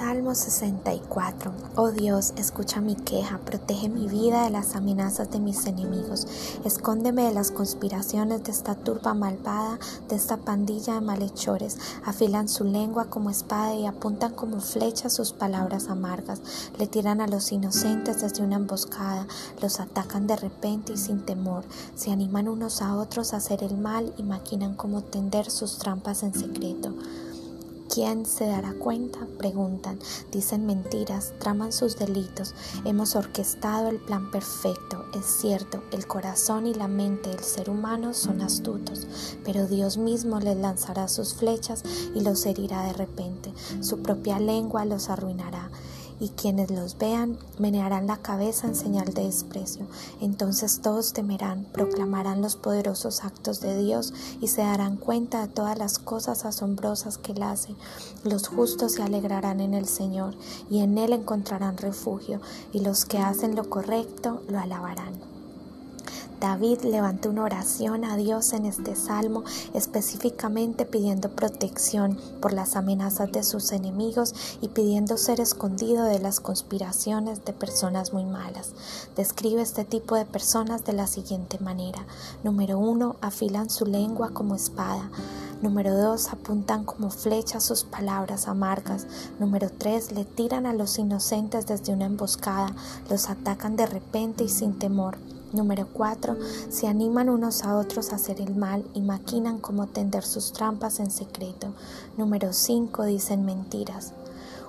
Salmo 64. Oh Dios, escucha mi queja, protege mi vida de las amenazas de mis enemigos, escóndeme de las conspiraciones de esta turba malvada, de esta pandilla de malhechores, afilan su lengua como espada y apuntan como flechas sus palabras amargas, le tiran a los inocentes desde una emboscada, los atacan de repente y sin temor, se animan unos a otros a hacer el mal y maquinan como tender sus trampas en secreto. ¿Quién se dará cuenta? Preguntan, dicen mentiras, traman sus delitos. Hemos orquestado el plan perfecto. Es cierto, el corazón y la mente del ser humano son astutos, pero Dios mismo les lanzará sus flechas y los herirá de repente. Su propia lengua los arruinará y quienes los vean menearán la cabeza en señal de desprecio. Entonces todos temerán, proclamarán los poderosos actos de Dios y se darán cuenta de todas las cosas asombrosas que Él hace. Los justos se alegrarán en el Señor y en Él encontrarán refugio y los que hacen lo correcto lo alabarán. David levantó una oración a Dios en este salmo, específicamente pidiendo protección por las amenazas de sus enemigos y pidiendo ser escondido de las conspiraciones de personas muy malas. Describe este tipo de personas de la siguiente manera. Número uno, afilan su lengua como espada. Número dos, apuntan como flechas sus palabras amargas. Número tres, le tiran a los inocentes desde una emboscada, los atacan de repente y sin temor. Número 4. Se animan unos a otros a hacer el mal y maquinan cómo tender sus trampas en secreto. Número 5. Dicen mentiras.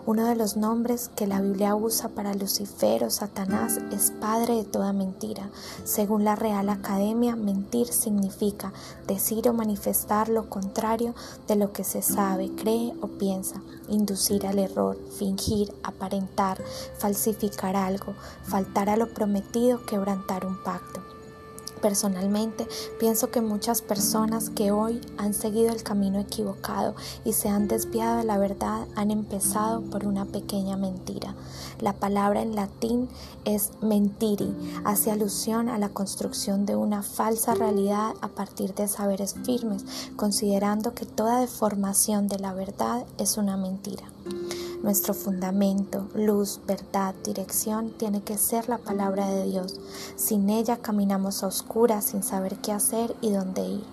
Uno de los nombres que la Biblia usa para Lucifer o Satanás es padre de toda mentira. Según la Real Academia, mentir significa decir o manifestar lo contrario de lo que se sabe, cree o piensa, inducir al error, fingir, aparentar, falsificar algo, faltar a lo prometido, quebrantar un pacto. Personalmente, pienso que muchas personas que hoy han seguido el camino equivocado y se han desviado de la verdad han empezado por una pequeña mentira. La palabra en latín es mentiri, hace alusión a la construcción de una falsa realidad a partir de saberes firmes, considerando que toda deformación de la verdad es una mentira. Nuestro fundamento, luz, verdad, dirección tiene que ser la palabra de Dios. Sin ella caminamos a oscuras sin saber qué hacer y dónde ir.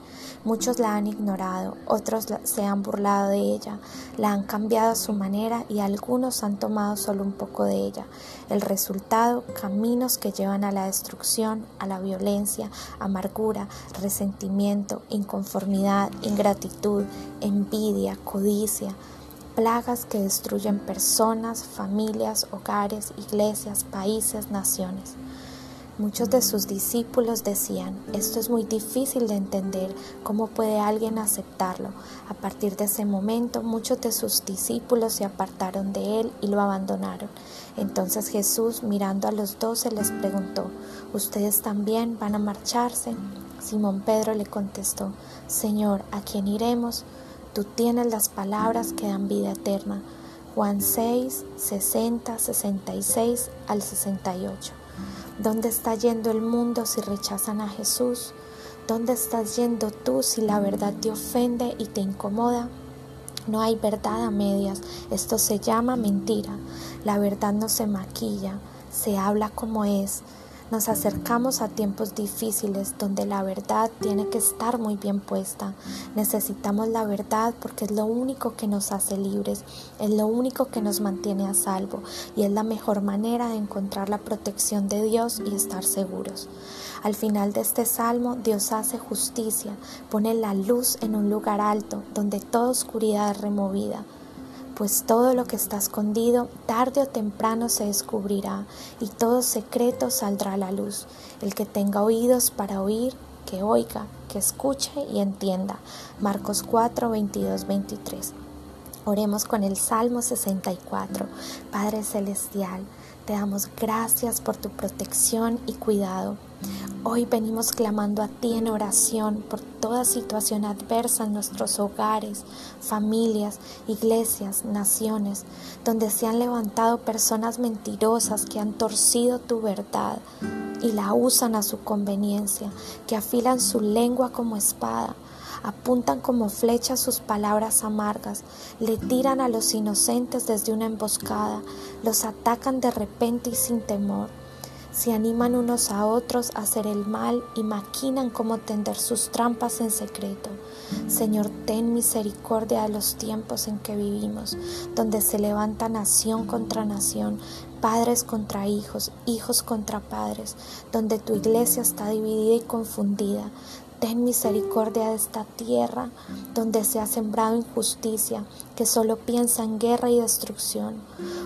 Muchos la han ignorado, otros se han burlado de ella, la han cambiado a su manera y algunos han tomado solo un poco de ella. El resultado, caminos que llevan a la destrucción, a la violencia, amargura, resentimiento, inconformidad, ingratitud, envidia, codicia, plagas que destruyen personas, familias, hogares, iglesias, países, naciones. Muchos de sus discípulos decían, esto es muy difícil de entender, ¿cómo puede alguien aceptarlo? A partir de ese momento muchos de sus discípulos se apartaron de él y lo abandonaron. Entonces Jesús, mirando a los doce, les preguntó, ¿ustedes también van a marcharse? Simón Pedro le contestó, Señor, ¿a quién iremos? Tú tienes las palabras que dan vida eterna. Juan 6, 60, 66 al 68. ¿Dónde está yendo el mundo si rechazan a Jesús? ¿Dónde estás yendo tú si la verdad te ofende y te incomoda? No hay verdad a medias. Esto se llama mentira. La verdad no se maquilla, se habla como es. Nos acercamos a tiempos difíciles donde la verdad tiene que estar muy bien puesta. Necesitamos la verdad porque es lo único que nos hace libres, es lo único que nos mantiene a salvo y es la mejor manera de encontrar la protección de Dios y estar seguros. Al final de este salmo, Dios hace justicia, pone la luz en un lugar alto donde toda oscuridad es removida pues todo lo que está escondido tarde o temprano se descubrirá y todo secreto saldrá a la luz. El que tenga oídos para oír, que oiga, que escuche y entienda. Marcos 4, 22, 23. Oremos con el Salmo 64. Padre Celestial, te damos gracias por tu protección y cuidado. Hoy venimos clamando a ti en oración por toda situación adversa en nuestros hogares, familias, iglesias, naciones, donde se han levantado personas mentirosas que han torcido tu verdad y la usan a su conveniencia, que afilan su lengua como espada apuntan como flechas sus palabras amargas, le tiran a los inocentes desde una emboscada, los atacan de repente y sin temor se animan unos a otros a hacer el mal y maquinan cómo tender sus trampas en secreto. Señor, ten misericordia de los tiempos en que vivimos, donde se levanta nación contra nación, padres contra hijos, hijos contra padres, donde tu iglesia está dividida y confundida, Ten misericordia de esta tierra donde se ha sembrado injusticia, que solo piensa en guerra y destrucción.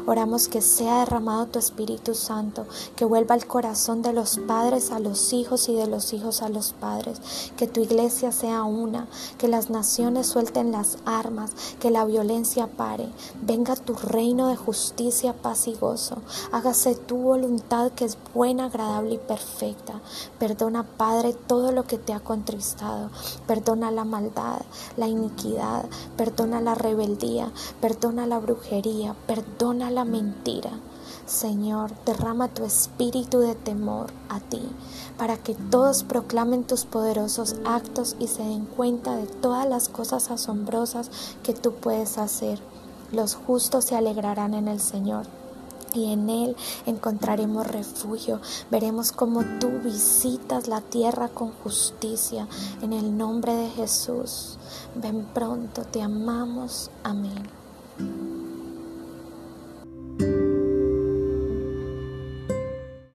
Oramos que sea derramado tu Espíritu Santo, que vuelva el corazón de los padres a los hijos y de los hijos a los padres, que tu iglesia sea una, que las naciones suelten las armas, que la violencia pare, venga tu reino de justicia, paz y gozo, hágase tu voluntad que es buena, agradable y perfecta. Perdona, Padre, todo lo que te ha perdona la maldad, la iniquidad, perdona la rebeldía, perdona la brujería, perdona la mentira. Señor, derrama tu espíritu de temor a ti, para que todos proclamen tus poderosos actos y se den cuenta de todas las cosas asombrosas que tú puedes hacer. Los justos se alegrarán en el Señor y en Él encontraremos refugio. Veremos cómo tú visitas la tierra con justicia. En el nombre de Jesús, ven pronto, te amamos. Amén.